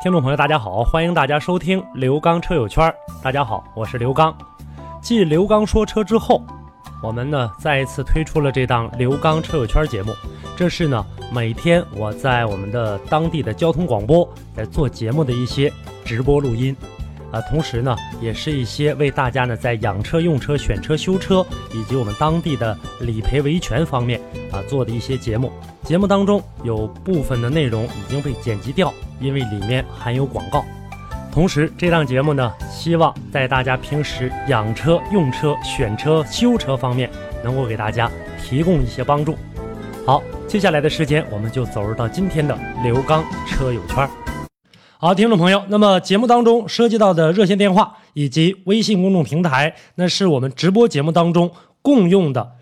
听众朋友，大家好，欢迎大家收听刘刚车友圈。大家好，我是刘刚。继刘刚说车之后，我们呢再一次推出了这档刘刚车友圈节目。这是呢每天我在我们的当地的交通广播在做节目的一些直播录音，啊，同时呢也是一些为大家呢在养车、用车、选车、修车以及我们当地的理赔维权方面啊做的一些节目。节目当中有部分的内容已经被剪辑掉，因为里面含有广告。同时，这档节目呢，希望在大家平时养车、用车、选车、修车方面，能够给大家提供一些帮助。好，接下来的时间，我们就走入到今天的刘刚车友圈。好，听众朋友，那么节目当中涉及到的热线电话以及微信公众平台，那是我们直播节目当中共用的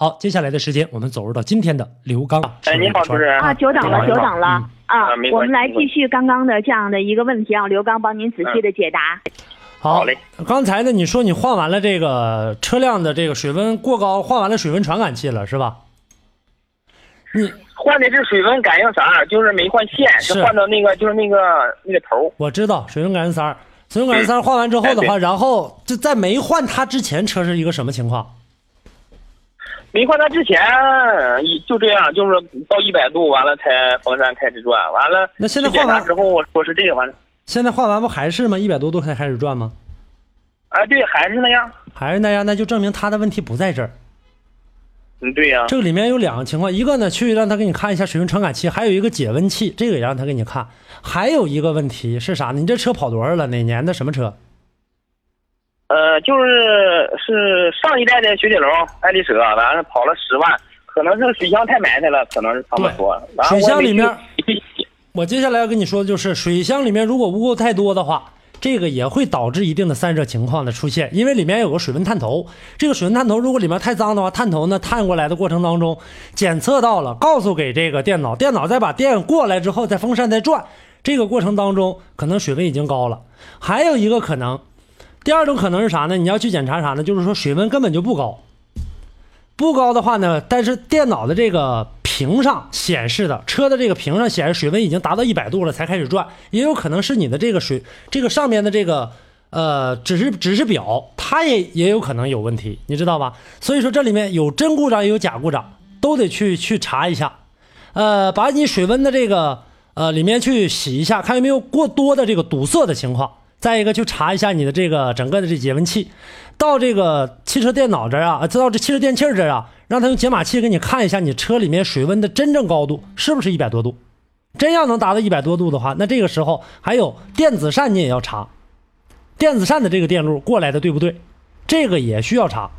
好，接下来的时间，我们走入到今天的刘刚。哎，你好，主持人啊，久等了，久等了啊我们来继续刚刚的这样的一个问题，让刘刚帮您仔细的解答。好好嘞。刚才呢，你说你换完了这个车辆的这个水温过高，换完了水温传感器了，是吧？你换的是水温感应阀，就是没换线，是是换到那个就是那个那个头。我知道水温感应塞儿，水温感应塞儿换完之后的话，然后就在没换它之前，车是一个什么情况？没换它之前一就这样，就是到一百度完了才风扇开始转，完了那现在检换完查之后我说是这个完了，现在换完不还是吗？一百多度才开始转吗？啊对，还是那样。还是那样？那就证明它的问题不在这儿。嗯，对呀、这个里面有两个情况，一个呢去让他给你看一下水温传感器，还有一个解温器，这个也让他给你看。还有一个问题是啥呢？你这车跑多少了？哪年的什么车？呃，就是是上一代的雪铁龙爱丽舍，完了跑了十万，可能是水箱太埋汰了，可能是他们说。水箱里面 我接下来要跟你说的就是，水箱里面如果污垢太多的话，这个也会导致一定的散热情况的出现，因为里面有个水温探头。这个水温探头如果里面太脏的话，探头呢探过来的过程当中，检测到了，告诉给这个电脑，电脑再把电过来之后，再风扇再转，这个过程当中可能水温已经高了。还有一个可能，第二种可能是啥呢？你要去检查啥呢？就是说水温根本就不高。不高的话呢，但是电脑的这个屏上显示的车的这个屏上显示水温已经达到一百度了才开始转，也有可能是你的这个水这个上面的这个呃指示指示表它也也有可能有问题，你知道吧？所以说这里面有真故障也有假故障，都得去去查一下，呃，把你水温的这个呃里面去洗一下，看有没有过多的这个堵塞的情况。再一个，去查一下你的这个整个的这节温器，到这个汽车电脑这啊，呃到这汽车电器这啊，让他用解码器给你看一下你车里面水温的真正高度是不是一百多度。真要能达到一百多度的话，那这个时候还有电子扇你也要查，电子扇的这个电路过来的对不对？这个也需要查，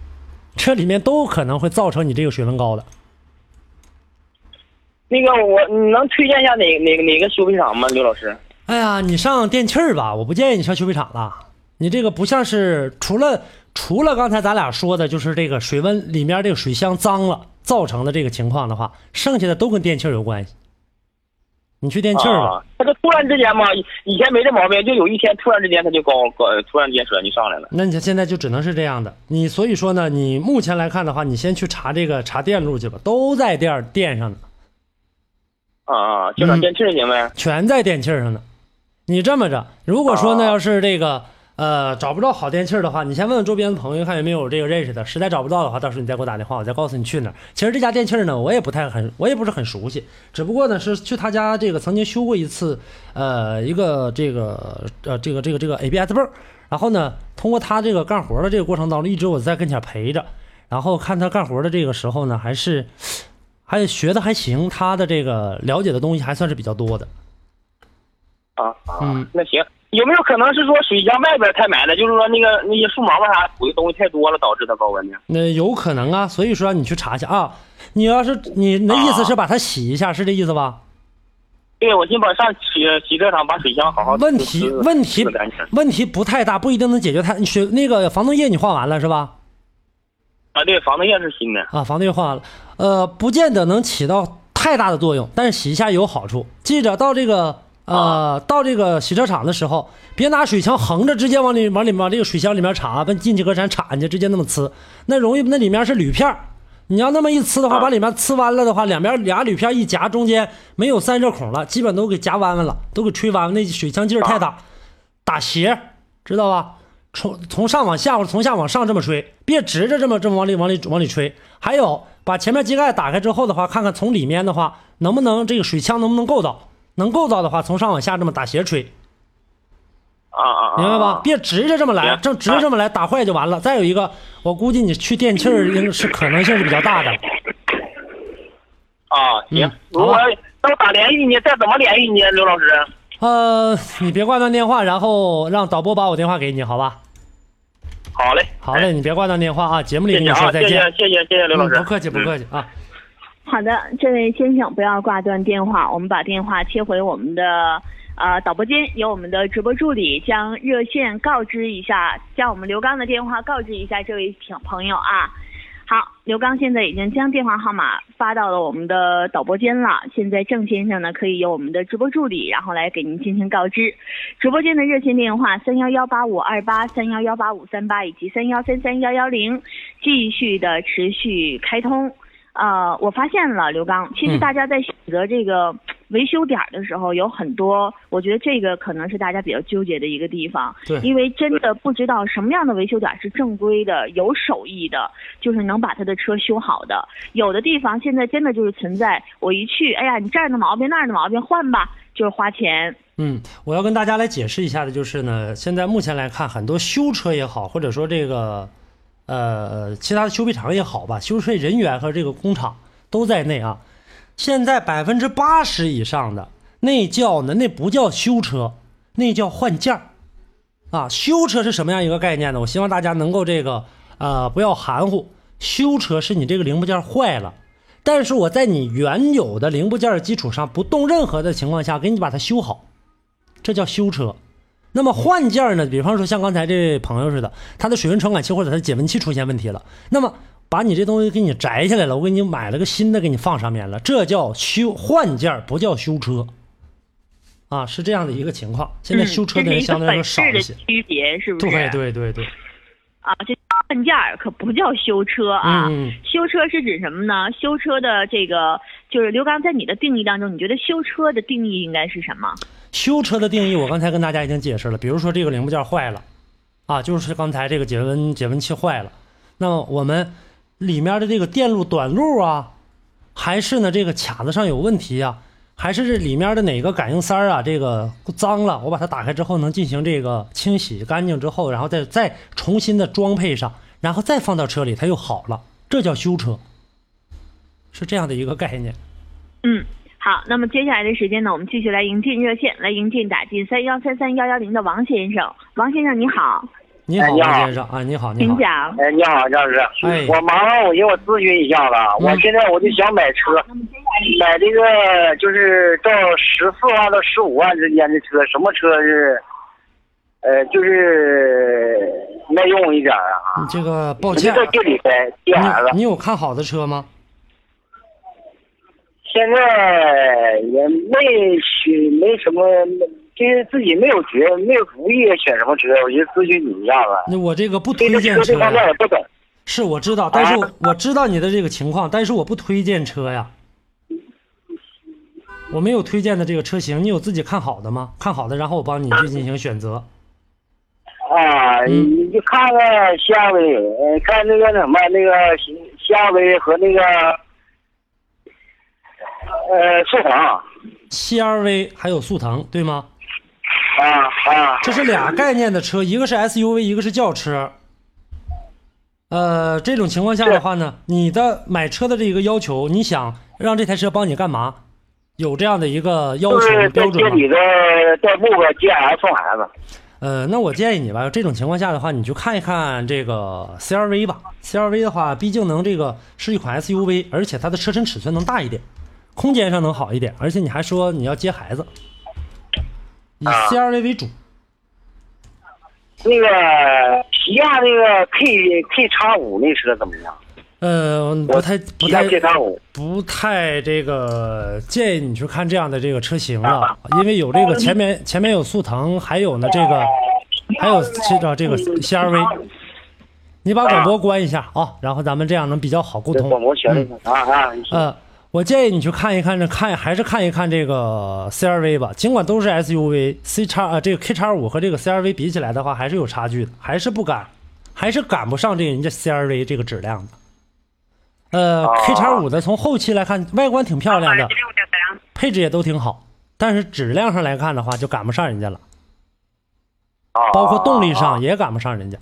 车里面都可能会造成你这个水温高的。那个我你能推荐一下哪哪哪个修配厂吗，刘老师？哎呀，你上电器儿吧，我不建议你上修配厂了。你这个不像是除了除了刚才咱俩说的，就是这个水温里面这个水箱脏了造成的这个情况的话，剩下的都跟电器儿有关系。你去电器儿吧，啊，他这突然之间嘛，以以前没这毛病，就有一天突然之间他就高高，突然间水温就上来了。那你现在就只能是这样的。你所以说呢，你目前来看的话，你先去查这个查电路去吧，都在电儿电上呢，啊啊，就上电器儿行呗。全在电器儿上呢。你这么着，如果说呢，啊要是这个呃，找不着好电器儿的话，你先问问周边的朋友，看有没有这个认识的。实在找不到的话，到时候你再给我打电话，我再告诉你去哪儿。其实这家电器儿呢，我也不太很，我也不是很熟悉，只不过呢是去他家这个曾经修过一次，呃，一个这个呃这个这个这个 ABS 泵儿，然后呢，通过他这个干活的这个过程当中，一直我在跟前陪着，然后看他干活的这个时候呢，还是还学的还行，他的这个了解的东西还算是比较多的。啊啊，嗯那行，有没有可能是说水箱外边太埋了？就是说那个那些树毛毛啥补的东西太多了，导致它高温呢？那有可能啊，所以说你去查一下啊。你要是你那意思是把它洗一下，是这意思吧？对，我先把上洗洗车场把水箱好好问题问题问题不太大，不一定能解决它。你学那个防冻液你换完了是吧？啊，对，防冻液是新的。啊，防冻液换完了，呃，不见得能起到太大的作用，但是洗一下有好处。记着到这个呃到这个洗车场的时候，别拿水枪横着直接往里往里往这个水箱里面插，跟进气格栅插进去，直接那么呲，那容易那里面是铝片儿。你要那么一呲的话，啊。把里面呲弯了的话，两边俩铝片一夹，中间没有散热孔了，基本都给夹弯弯了，都给吹弯弯，那水枪劲儿太大，打斜，知道吧？从从上往下或者从下往上这么吹，别直着这么这么往里往里往里吹。还有，把前面机盖打开之后的话，看看从里面的话能不能这个水枪能不能够到，能够到的话，从上往下这么打斜吹，啊啊啊！明白吧？别直着这么来，行正直着这么来打坏就完了。再有一个，我估计你去电器儿应是可能性是比较大的。啊，行嗯，如果好那我咋联系你？再怎么联系你，刘老师？呃，你别挂断电话，然后让导播把我电话给你，好吧？好嘞，好嘞，你别挂断电话啊，节目里跟你说再见。谢谢谢谢刘老师，嗯不客气，不嗯客气啊。好的，这位先生不要挂断电话，我们把电话切回我们的呃导播间，由我们的直播助理将热线告知一下，将我们刘刚的电话告知一下这位听朋友啊。好，刘刚现在已经将电话号码发到了我们的导播间了。现在郑先生呢，可以由我们的直播助理，然后来给您进行告知。直播间的热线电话三幺幺八五二八、三幺幺八五三八以及三幺三三幺幺零，继续的持续开通。呃，我发现了刘刚，其实嗯大家在选择这个维修点儿的时候，有很多，我觉得这个可能是大家比较纠结的一个地方，对因为真的不知道什么样的维修点儿是正规的、有手艺的，就是能把他的车修好的。有的地方现在真的就是存在，我一去，哎呀，你这儿的毛病那儿的毛病换吧，就是花钱。嗯，我要跟大家来解释一下的就是呢，现在目前来看，很多修车也好，或者说这个呃其他的修配厂也好吧，修车人员和这个工厂都在内啊。现在百分之八十以上的那叫呢，那不叫修车，那叫换件儿啊。修车是什么样一个概念呢？我希望大家能够这个呃不要含糊，修车是你这个零部件坏了。但是我在你原有的零部件基础上不动任何的情况下，给你把它修好，这叫修车。那么换件呢？比方说像刚才这位朋友似的，他的水温传感器或者他的解温器出现问题了，那么把你这东西给你摘下来了，我给你买了个新的给你放上面了，这叫修换件，不叫修车。啊，是这样的一个情况。现在修车的人相对来说少一些。区别，是不是？对对对对，啊，这换件儿可不叫修车啊。修车是指什么呢？修车的这个就是刘刚在你的定义当中，你觉得修车的定义应该是什么？修车的定义，我刚才跟大家已经解释了。比如说这个零部件坏了，啊，就是刚才这个解温解温器坏了，那我们里面的这个电路短路啊，还是呢这个卡子上有问题啊，还是这里面的哪个感应塞啊这个脏了，我把它打开之后能进行这个清洗干净之后，然后再再重新的装配上，然后再放到车里，它又好了，这叫修车，是这样的一个概念。嗯，好，那么接下来的时间呢，我们继续来迎进热线，来迎进打进三幺三三幺幺零的王先生。王先生你好，你好，哎你好。王先生。啊，你好，你好，请讲。哎，你好，张老师，哎。我麻烦我给我咨询一下子我现在我就想买车，买这个就是到十四万到十五万之间的车，什么车是，呃，就是耐用一点啊？你这个抱歉啊，在这里呗，D 你 S，你有看好的车吗？现在也没选，没什么，就是自己没有决，没有主意选什么车，我就咨询你一下子。那我这个不推荐车这方面，也不懂。是我知道，但是我我知道你的这个情况，但是我不推荐车呀。我没有推荐的这个车型，你有自己看好的吗？看好的，然后我帮你去进行选择。啊，嗯你就看看夏威，呃看那个什么那个夏威和那个呃速腾啊 CRV 还有速腾，对吗？啊啊，这是俩概念的车，一个是 SUV，一个是轿车。呃，这种情况下的话呢，你的买车的这个要求，你想让这台车帮你干嘛？有这样的一个要求标准吗？在你的代步个 GS 送孩子。呃，那我建议你吧，这种情况下的话，你就看一看这个 CRV 吧。CRV 的话，毕竟能这个是一款 SUV，而且它的车身尺寸能大一点，空间上能好一点，而且你还说你要接孩子，以啊 CRV 为主。那个起亚那个 K K 叉五那车怎么样？呃，不太不太不太这个建议你去看这样的这个车型了，因为有这个前面前面有速腾，还有呢这个还有这个这个 CRV。你把广播关一下啊，然后咱们这样能比较好沟通。广播全嗯啊啊！呃，我建议你去看一看这看还是看一看这个 CRV 吧，尽管都是 SUV，C 叉啊这个 K 叉五和这个 CRV 比起来的话，还是有差距的，还是不赶，还是赶不上这人家 CRV 这个质量的。呃，K 叉五的从后期来看，外观挺漂亮的，配置也都挺好，但是质量上来看的话，就赶不上人家了，啊包括动力上也赶不上人家。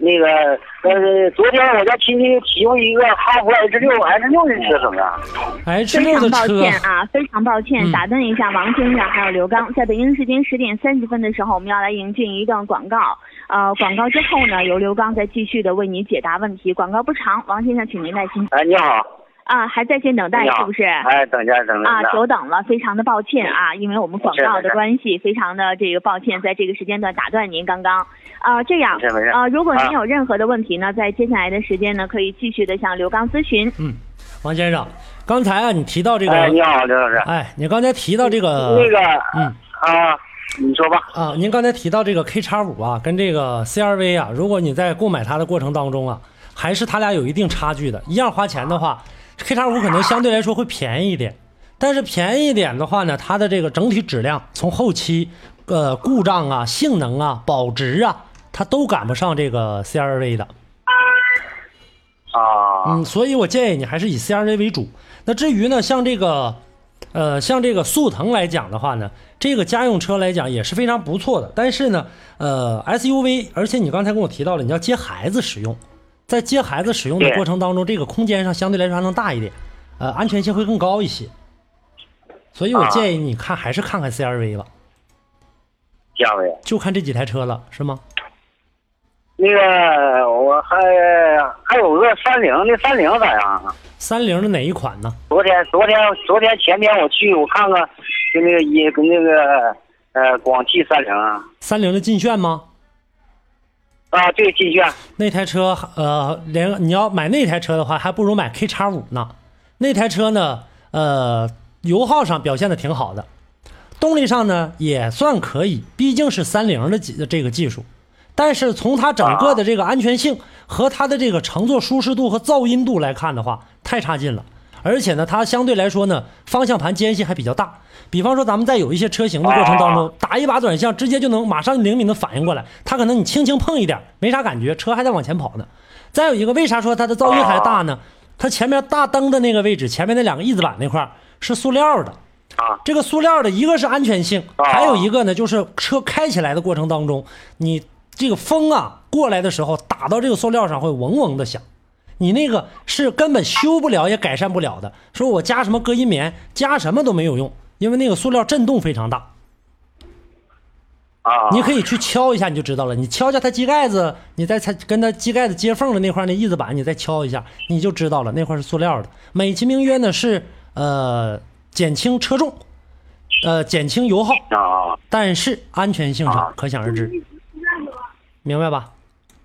那个呃，昨天我家亲戚提供一个哈弗 H 六 H 六的车怎么样？H 非常抱六的车，歉啊，非常抱歉，嗯打断一下王先生还有刘刚，在北京时间十点三十分的时候，我们要来迎进一段广告。呃，广告之后呢，由刘刚再继续的为您解答问题。广告不长，王先生，请您耐心哎，你好，啊，还在线等待是不是？哎，等一下，等一啊，久等了，非常的抱歉啊，因为我们广告的关系，非常的这个抱歉，在这个时间段打断您刚刚。啊，这样啊，如果您啊有任何的问题呢，在接下来的时间呢，可以继续的向刘刚咨询。嗯，王先生，刚才啊你提到这个，哎，你好，刘老师。哎，你刚才提到这个那个，嗯啊，你说吧。啊，您刚才提到这个 K 叉五啊，跟这个 CRV 啊，如果你在购买它的过程当中啊，还是它俩有一定差距的。一样花钱的话，K 叉五可能相对来说会便宜一点，但是便宜一点的话呢，它的这个整体质量，从后期呃故障啊、性能啊、保值啊，它都赶不上这个 CRV 的。啊，嗯，所以我建议你还是以 CRV 为主。那至于呢，像这个，呃，像这个速腾来讲的话呢，这个家用车来讲也是非常不错的。但是呢，呃，SUV，而且你刚才跟我提到了，你要接孩子使用，在接孩子使用的过程当中，这个空间上相对来说还能大一点，呃，安全性会更高一些。所以我啊建议你看还是看看 CRV 吧，价位。就看这几台车了，是吗？那个，我还还有个三菱的，三菱咋样啊？三菱的哪一款呢？昨天，昨天，昨天前天我去，我看看，跟那个一跟那个呃广汽三菱啊，三菱的劲炫吗？啊，对，劲炫那台车，呃，连你要买那台车的话，还不如买 K 叉五呢。那台车呢，呃，油耗上表现的挺好的，动力上呢也算可以，毕竟是三菱的技这个技术。但是从它整个的这个安全性和它的这个乘坐舒适度和噪音度来看的话，太差劲了。而且呢，它相对来说呢，方向盘间隙还比较大。比方说，咱们在有一些车型的过程当中，打一把转向，直接就能马上灵敏的反应过来。它可能你轻轻碰一点，没啥感觉，车还在往前跑呢。再有一个，为啥说它的噪音还大呢？它前面大灯的那个位置，前面那两个翼子板那块儿是塑料的。啊这个塑料的一个是安全性，啊还有一个呢，就是车开起来的过程当中，你这个风啊过来的时候打到这个塑料上会嗡嗡的响，你那个是根本修不了也改善不了的。说我加什么隔音棉，加什么都没有用，因为那个塑料震动非常大。啊，你可以去敲一下，你就知道了。你敲一下它机盖子，你再它跟它机盖子接缝的那块那翼子板，你再敲一下，你就知道了，那块是塑料的。美其名曰呢是呃减轻车重，呃减轻油耗，啊但是安全性上可想而知，明白吧？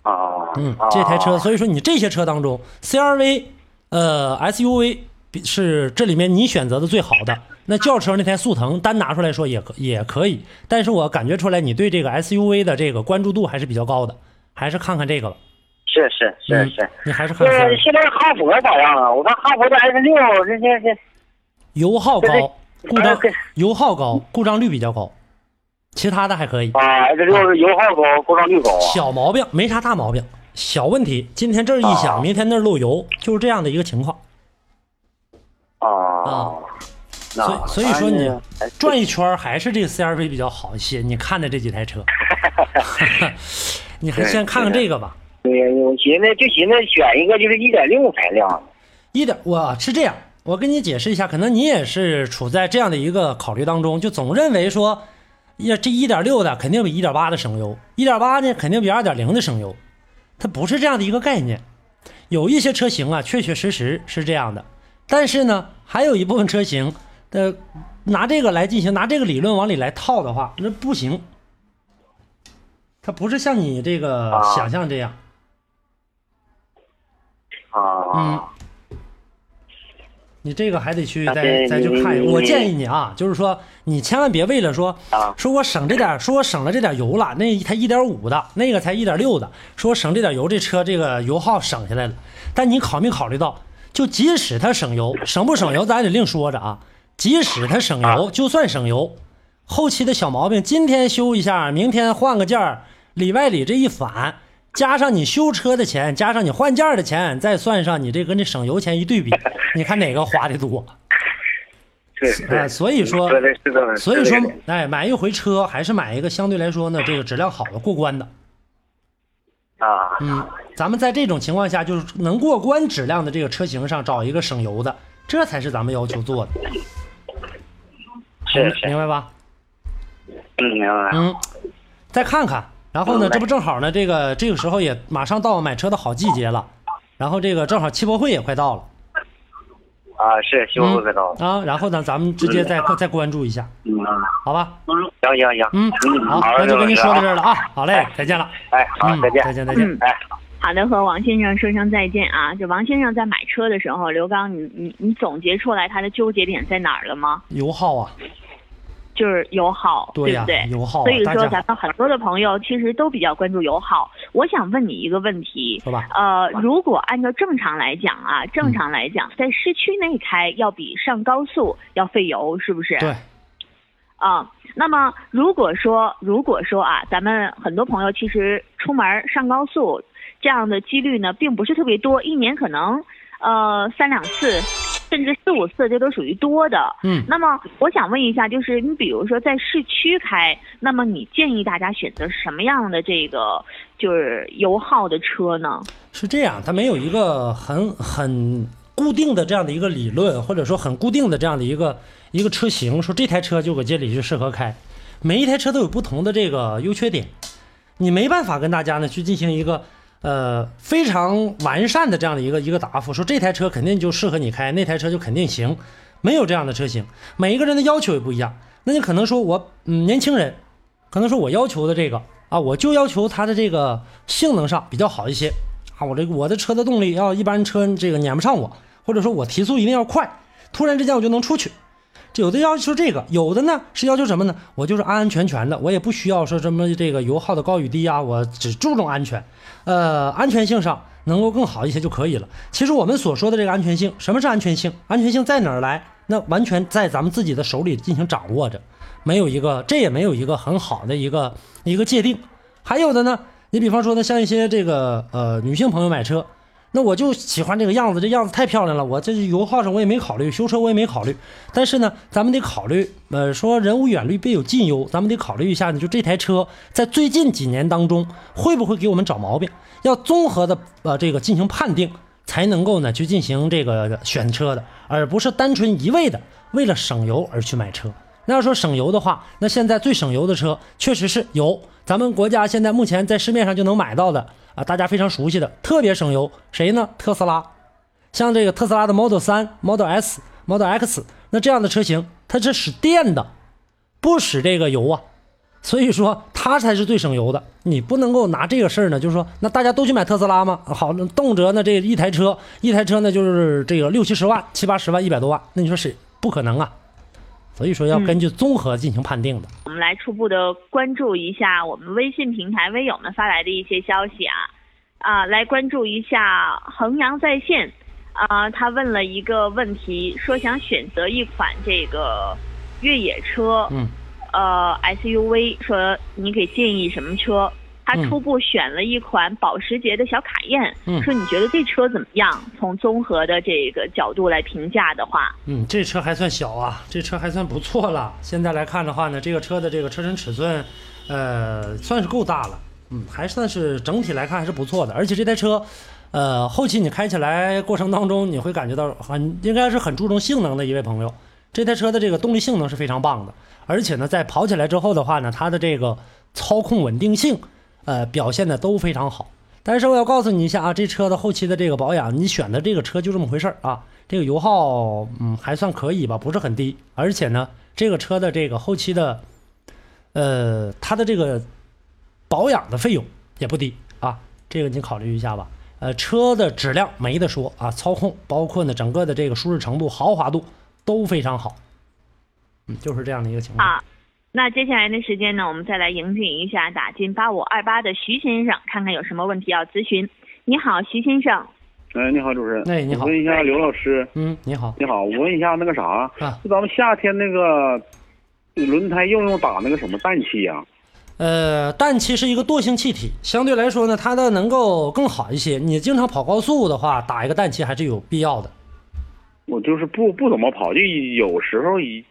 啊，嗯，这台车，所以说你这些车当中，CRV，呃，SUV 比是这里面你选择的最好的。那轿车那台速腾单拿出来说也可也可以，但是我感觉出来你对这个 SUV 的这个关注度还是比较高的，还是看看这个吧。是是是嗯是。你还是看这 CRV，现在哈佛咋样啊？我看哈佛的 S 六，这这这油耗高，故障油耗高，故障率比较高。其他的还可以。啊，这就是油耗高，故障率高啊。小毛病没啥大毛病，小问题，今天这儿一响，啊明天那儿漏油，就是这样的一个情况。啊，啊所以所以说你哎转一圈还是这个 CRV 比较好一些。你看的这几台车，你还先看看这个吧。对，我寻思就寻思选一个就是一点六排量的。一点我是这样，我跟你解释一下，可能你也是处在这样的一个考虑当中，就总认为说，呀，这一点六的肯定比一点八的省油，一点八呢肯定比二点零的省油，它不是这样的一个概念。有一些车型啊，确确实实是这样的，但是呢，还有一部分车型的拿这个来进行拿这个理论往里来套的话，那不行。它不是像你这个啊想象这样。啊，你这个还得去再再去看一眼。你你我建议你啊，就是说你千万别为了说啊说我省这点，说我省了这点油了，那一台一点五的，那个才一点六的，说我省这点油，这车这个油耗省下来了。但你考没考虑到，就即使它省油，省不省油咱得另说着啊。即使它省油，就算省油，后期的小毛病今天修一下，明天换个件儿，里外里这一反，加上你修车的钱，加上你换件儿的钱，再算上你这跟这省油钱一对比，你看哪个花的多？所以说所以说哎，买一回车还是买一个相对来说呢，这个质量好的、过关的。啊，嗯，咱们在这种情况下，就是能过关质量的这个车型上找一个省油的，这才是咱们要求做的，是是，明白吧？嗯，明白。嗯，再看看，然后呢，这不正好呢，这个这个时候也马上到买车的好季节了，然后这个正好汽博会也快到了，啊，是修复得到。啊，然后呢，咱们直接再再关注一下，嗯，好吧？行行行，嗯，好，好，那就跟您说到这儿了。啊，好嘞，再见了，哎，好，嗯再见，再见，再见。嗯哎。好的，和王先生说声再见啊！就王先生在买车的时候，刘刚，你你你总结出来他的纠结点在哪儿了吗？油耗啊，就是油耗，对呀不对？所以说，咱们很多的朋友其实都比较关注油耗。我想问你一个问题，说吧，呃，如果按照正常来讲啊，嗯正常来讲，在市区内开要比上高速要费油，是不是？对，啊，那么如果说如果说啊，咱们很多朋友其实出门上高速这样的几率呢，并不是特别多，一年可能呃三两次，甚至四五次，这都属于多的。嗯，那么我想问一下，就是你比如说在市区开，那么你建议大家选择什么样的这个就是油耗的车呢？是这样，它没有一个很很固定的这样的一个理论，或者说很固定的这样的一个一个车型，说这台车就搁街里就适合开。每一台车都有不同的这个优缺点，你没办法跟大家呢去进行一个呃非常完善的这样的一个一个答复，说这台车肯定就适合你开，那台车就肯定行，没有这样的车型，每一个人的要求也不一样。那你可能说我嗯年轻人，可能说我要求的这个啊，我就要求它的这个性能上比较好一些啊，我这个我的车的动力要一般车这个撵不上我，或者说我提速一定要快，突然之间我就能出去。有的要求这个，有的呢是要求什么呢？我就是安安全全的，我也不需要说什么这个油耗的高与低啊，我只注重安全，呃，安全性上能够更好一些就可以了。其实我们所说的这个安全性，什么是安全性？安全性在哪儿来？那完全在咱们自己的手里进行掌握着，没有一个，这也没有一个很好的一个一个界定。还有的呢，你比方说呢，像一些这个呃女性朋友买车，那我就喜欢这个样子，这样子太漂亮了。我这油耗上我也没考虑，修车我也没考虑。但是呢，咱们得考虑，呃，说人无远虑，必有近忧，咱们得考虑一下呢，就这台车在最近几年当中会不会给我们找毛病，要综合的呃这个进行判定，才能够呢去进行这个选车的，而不是单纯一味的为了省油而去买车。那要说省油的话，那现在最省油的车确实是有咱们国家现在目前在市面上就能买到的啊，大家非常熟悉的，特别省油，谁呢？特斯拉，像这个特斯拉的 Model 3、Model S、Model X，那这样的车型它是使电的，不使这个油啊，所以说它才是最省油的。你不能够拿这个事儿呢，就是说那大家都去买特斯拉吗？好，动辄呢这一台车一台车呢就是这个六七十万、七八十万、一百多万，那你说谁不可能啊。所以说要根据综合进行判定的。我们来初步的关注一下我们微信平台微友们发来的一些消息啊，啊，来关注一下衡阳在线，啊，他问了一个问题，说想选择一款这个越野车，嗯，呃 SUV，说你给建议什么车？他嗯初步选了一款保时捷的小卡宴，嗯说你觉得这车怎么样？从综合的这个角度来评价的话，嗯，这车还算小啊，这车还算不错了。现在来看的话呢，这个车的这个车身尺寸，呃，算是够大了。嗯，还算是整体来看还是不错的。而且这台车，呃，后期你开起来过程当中，你会感觉到很应该是很注重性能的一位朋友。这台车的这个动力性能是非常棒的，而且呢，在跑起来之后的话呢，它的这个操控稳定性，呃，表现的都非常好。但是我要告诉你一下啊，这车的后期的这个保养，你选的这个车就这么回事儿啊。这个油耗，嗯，还算可以吧，不是很低。而且呢，这个车的这个后期的，呃，它的这个保养的费用也不低啊，这个你考虑一下吧。呃，车的质量没得说啊，操控包括呢整个的这个舒适程度、豪华度都非常好。嗯，就是这样的一个情况。那接下来的时间呢，我们再来迎接一下打进八五二八的徐先生，看看有什么问题要咨询。你好，徐先生。哎，你好，主持人。哎你好我问一下刘老师，嗯，你好你好，我问一下那个啥，啊，就咱们夏天那个轮胎用不用打那个什么氮气呀、呃，氮气是一个惰性气体，相对来说呢，它的能够更好一些。你经常跑高速的话，打一个氮气还是有必要的。我就是不不怎么跑，就有时候一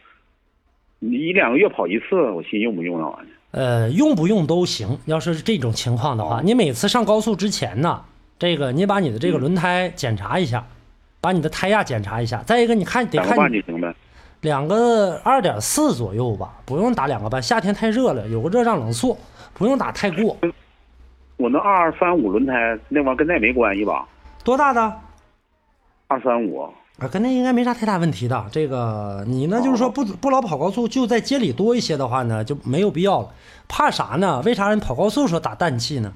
一两个月跑一次，我寻用不用那玩意儿。呃，用不用都行。要是这种情况的话，哦你每次上高速之前呢，这个你把你的这个轮胎检查一下，把你的胎压检查一下。再一个，你看得看你就行呗。两个二点四左右吧，不用打两个半。夏天太热了，有个热胀冷缩，不用打太过。我那二三五轮胎那玩意儿跟那没关系吧？多大的？二三五，啊，跟那应该没啥太大问题的。这个你呢，就是说不不老跑高速，就在街里多一些的话呢，就没有必要了。怕啥呢？为啥人跑高速说打氮气呢？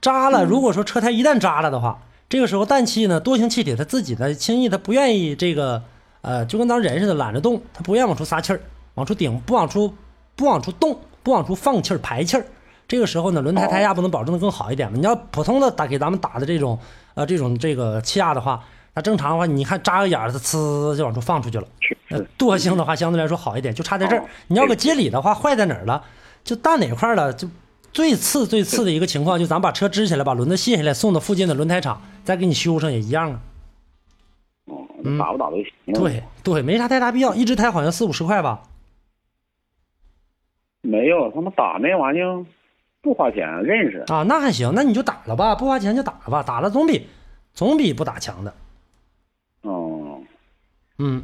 扎了，如果说车胎一旦扎了的话，这个时候氮气呢，多型气体它自己呢轻易它不愿意这个呃，就跟咱人似的懒着动，它不愿意往出撒气儿，往出顶，不往出不往出动，不往出放气儿排气儿。这个时候呢，轮胎胎压不能保证的更好一点吗？你要普通的打给咱们打的这种呃这种这个气压的话，那正常的话，你看扎个眼儿，它呲就往出放出去了。惰性的话相对来说好一点，就差在这儿哦。你要搁街里的话，坏在哪儿了？就大哪块儿了？就最次最次的一个情况，就咱把车支起来，把轮子卸下来，送到附近的轮胎厂，再给你修上也一样啊。哦，嗯打不打都行。对对，没啥太大必要。一只胎好像四五十块吧？没有，他们打那玩意儿不花钱，认识。啊，那还行，那你就打了吧，不花钱就打了吧，打了总比总比不打强的。哦，嗯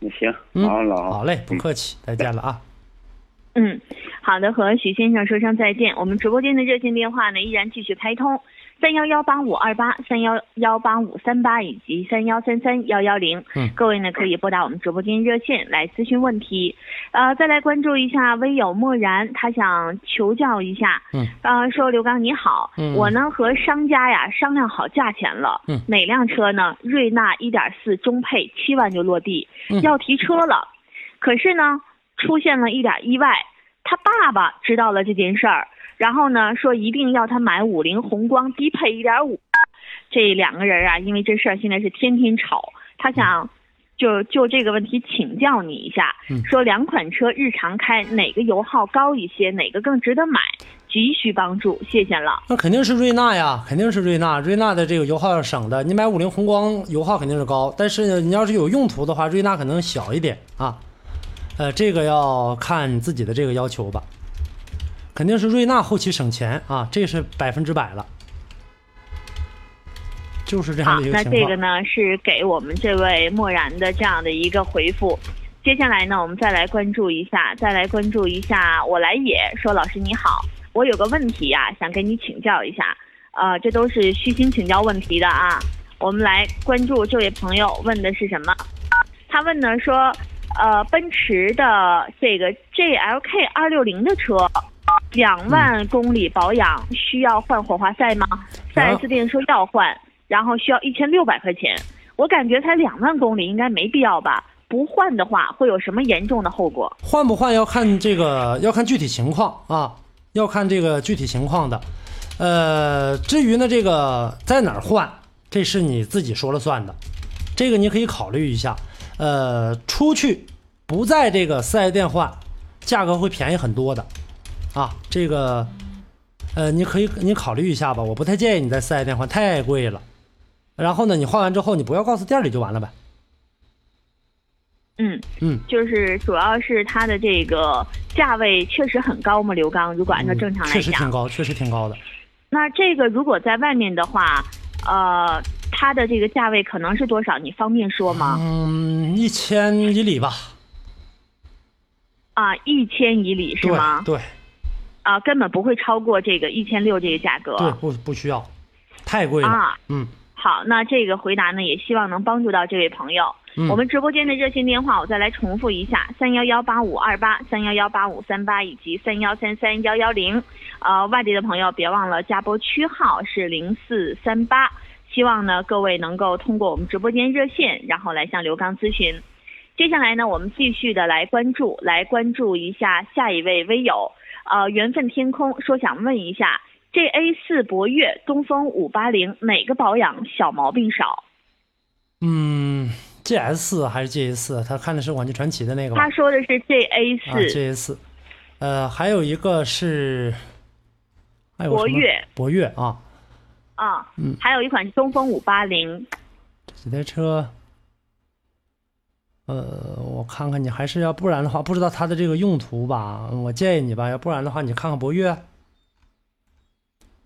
那行，嗯麻烦了啊。好嘞，不客气，再见了啊。嗯，好的，和徐先生说声再见。我们直播间的热线电话呢依然继续开通，三幺幺八五二八、三幺幺八五三八以及三幺三三幺幺零。嗯各位呢可以拨打我们直播间热线来咨询问题。呃，再来关注一下微友漠然，他想求教一下。嗯。呃，说刘刚你好，嗯我呢和商家呀商量好价钱了。嗯哪辆车呢？瑞纳一点四中配，七万就落地，嗯要提车了。可是呢，出现了一点意外。他爸爸知道了这件事儿，然后呢说一定要他买五菱宏光低配一点五。这两个人啊，因为这事儿现在是天天吵，他想就就这个问题请教你一下，嗯说两款车日常开哪个油耗高一些，哪个更值得买？急需帮助，谢谢了。那肯定是瑞纳呀，肯定是瑞纳。瑞纳的这个油耗要省的，你买五菱宏光油耗肯定是高，但是呢，你要是有用途的话，瑞纳可能小一点啊。呃，这个要看你自己的这个要求吧。肯定是瑞纳后期省钱啊，这是百分之百了，就是这样好的一，个情那这个。呢是给我们这位漠然的这样的一个回复。接下来呢，我们再来关注一下，再来关注一下。我来也说，老师你好，我有个问题呀、想跟你请教一下。呃，这都是虚心请教问题的啊。我们来关注这位朋友问的是什么？他问呢说，呃，奔驰的这个 GLK 二六零的车，两万公里保养需要换火花塞吗？四啊 S 店说要换，然后需要一千六百块钱。我感觉才两万公里，应该没必要吧？不换的话，会有什么严重的后果？换不换要看这个，要看具体情况啊，要看这个具体情况的。呃，至于呢，这个在哪儿换，这是你自己说了算的，这个你可以考虑一下。呃，出去不在这个四 S 店换，价格会便宜很多的，啊，这个，呃，你可以你考虑一下吧，我不太建议你在四 S 店换，太贵了。然后呢，你换完之后，你不要告诉店里就完了呗。嗯嗯，就是主要是它的这个价位确实很高嘛，刘刚。如果按照正常来讲，确实挺高，确实挺高的。那这个如果在外面的话，呃，它的这个价位可能是多少？你方便说吗？嗯，一千以里吧。啊，一千以里是吗？对。啊，根本不会超过这个一千六这个价格。对，不不需要，太贵了。啊，嗯。好，那这个回答呢，也希望能帮助到这位朋友。嗯我们直播间的热线电话，我再来重复一下：三幺幺八五二八、三幺幺八五三八以及三幺三三幺幺零。呃，外地的朋友别忘了加拨区号是零四三八。希望呢各位能够通过我们直播间热线，然后来向刘刚咨询。接下来呢，我们继续的来关注，来关注一下下一位微友。呃，缘分天空说想问一下。，GA 四博越东风五八零哪个保养小毛病少？嗯，GS 四还是 GA 四？他看的是广汽传祺的那个吧？他说的是 GA 四、啊、，GA 四。呃，还有一个是，还有博越，博越啊。啊，嗯，还有一款是东风五八零。这几台车，呃，我看看你还是要不然的话，不知道它的这个用途吧？我建议你吧，要不然的话，你看看博越。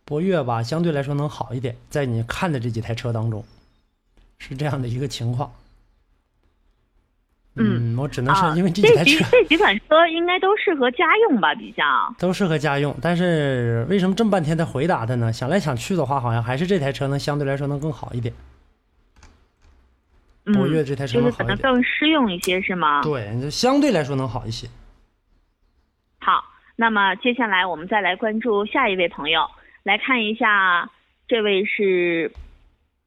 博越吧，相对来说能好一点，在你看的这几台车当中，是这样的一个情况。嗯，我只能是因为这几台车，这几款车应该都适合家用吧，比较都适合家用。但是为什么这么半天才回答的呢？想来想去的话，好像还是这台车能，相对来说能更好一点。博越这台车就是可能更适用一些，是吗？对，相对来说能好一些。好，那么接下来我们再来关注下一位朋友。来看一下，这位是，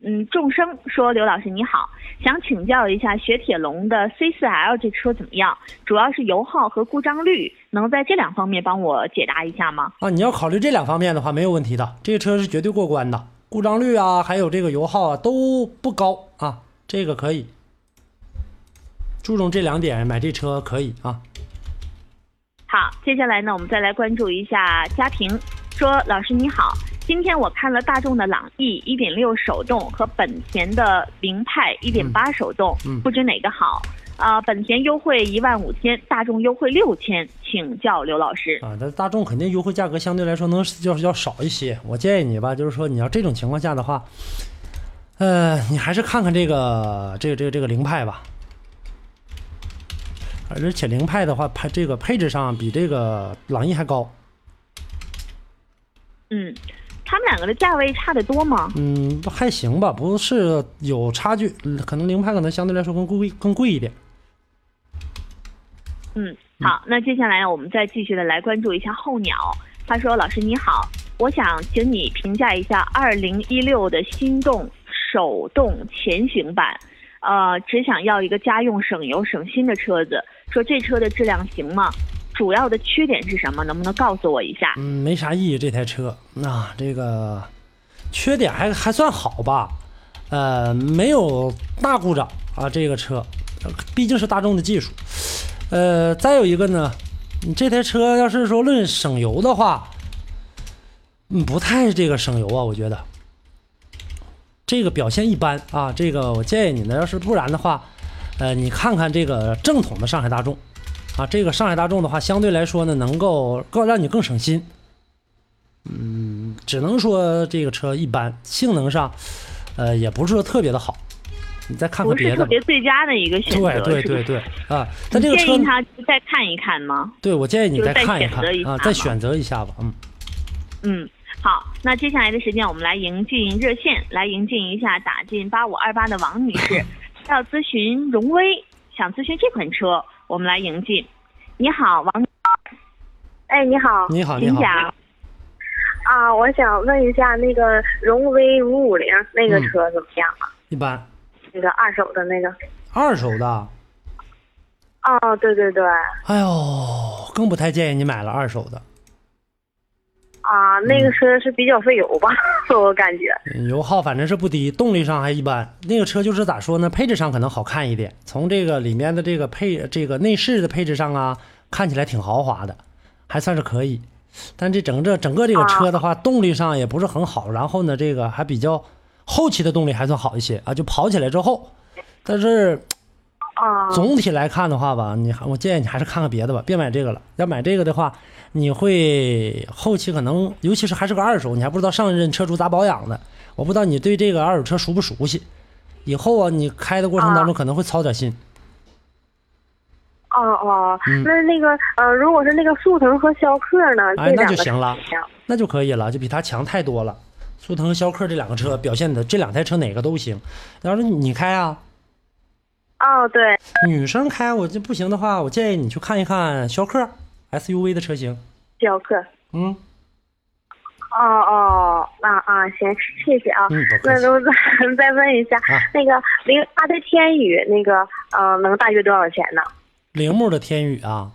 嗯，众生说刘老师你好，想请教一下雪铁龙的 C4L 这车怎么样？主要是油耗和故障率，能在这两方面帮我解答一下吗？啊，你要考虑这两方面的话，没有问题的，这个车是绝对过关的，故障率啊，还有这个油耗啊都不高啊，这个可以，注重这两点买这车可以啊。好，接下来呢，我们再来关注一下家庭。说老师你好，今天我看了大众的朗逸1.6手动和本田的凌派1.8手动，嗯、不知哪个好？啊、呃，本田优惠一万五千，大众优惠六千，请教刘老师。啊，但大众肯定优惠价格相对来说能要要少一些。我建议你吧，就是说你要这种情况下的话，呃，你还是看看这个这个这个这个凌派吧。而且凌派的话，配这个配置上比这个朗逸还高。嗯，他们两个的价位差得多吗？嗯，还行吧，不是有差距，可能凌派可能相对来说更贵更贵一点。嗯，好，那接下来我们再继续的来关注一下候鸟。他说：“老师你好，我想请你评价一下二零一六的心动手动前行版，呃，只想要一个家用省油省心的车子，说这车的质量行吗？”主要的缺点是什么？能不能告诉我一下？嗯，没啥意义。这台车，那、啊、这个缺点还还算好吧？呃，没有大故障啊。这个车毕竟是大众的技术。呃，再有一个呢，你这台车要是说论省油的话，嗯，不太这个省油啊。我觉得这个表现一般啊。这个我建议你呢，要是不然的话，呃，你看看这个正统的上海大众。啊，这个上海大众的话，相对来说呢，能够更让你更省心。嗯，只能说这个车一般，性能上，呃，也不是说特别的好。你再看看别的，不是特别最佳的一个选择。对对对对啊！但这个车建议他再看一看吗？对，我建议你再看一看啊，再选择一下吧。嗯嗯，好，那接下来的时间我们来迎进热线，来迎进一下打进八五二八的王女士，要咨询荣威，想咨询这款车。我们来迎进，你好，王。哎，你好，你好，你好。啊，我想问一下，那个荣威五五零那个车怎么样啊？嗯、一般。那个二手的那个。二手的。哦，对对对。哎呦，更不太建议你买了二手的。啊，那个车是比较费油吧？嗯、我感觉。油耗反正是不低，动力上还一般。那个车就是咋说呢？配置上可能好看一点，从这个里面的这个配这个内饰的配置上啊，看起来挺豪华的，还算是可以。但这整这整个这个车的话，动力上也不是很好，然后呢，这个还比较后期的动力还算好一些啊，就跑起来之后，但是啊总体来看的话吧，你还我建议你还是看看别的吧，别买这个了。要买这个的话，你会后期可能，尤其是还是个二手，你还不知道上一任车主咋保养的，我不知道你对这个二手车熟不熟悉。以后啊，你开的过程当中可能会操点心。哦哦嗯，那那个呃，如果是那个速腾和逍客呢，哎那就行了那就可以了，就比它强太多了。速腾和逍客这两个车表现的，这两台车哪个都行。要是你开啊，哦，对，女生开我这不行的话，我建议你去看一看逍客 SUV 的车型。逍客。嗯哦哦，啊啊，行，谢谢啊。嗯。那都再 再问一下，啊那个零八的天宇，那个呃，能大约多少钱呢？铃木的天宇啊，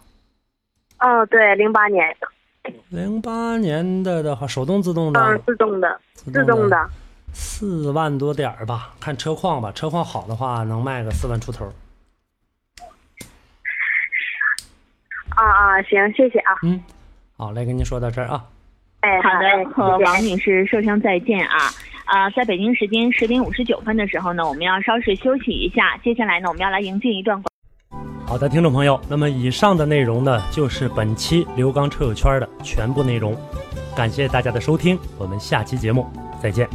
哦，对，零八年的，零八年的的话，手动自动的，嗯，自动的，自自动的。四万多点儿吧，看车况吧，车况好的话能卖个四万出头。啊啊，行，谢谢啊。嗯，好，来跟您说到这儿啊。哎，好哎的，和王女士说声再见啊！啊，在北京时间十点五十九分的时候呢，我们要稍事休息一下。接下来呢，我们要来迎接一段广。好的，听众朋友，那么以上的内容呢，就是本期刘刚车友圈的全部内容。感谢大家的收听，我们下期节目再见。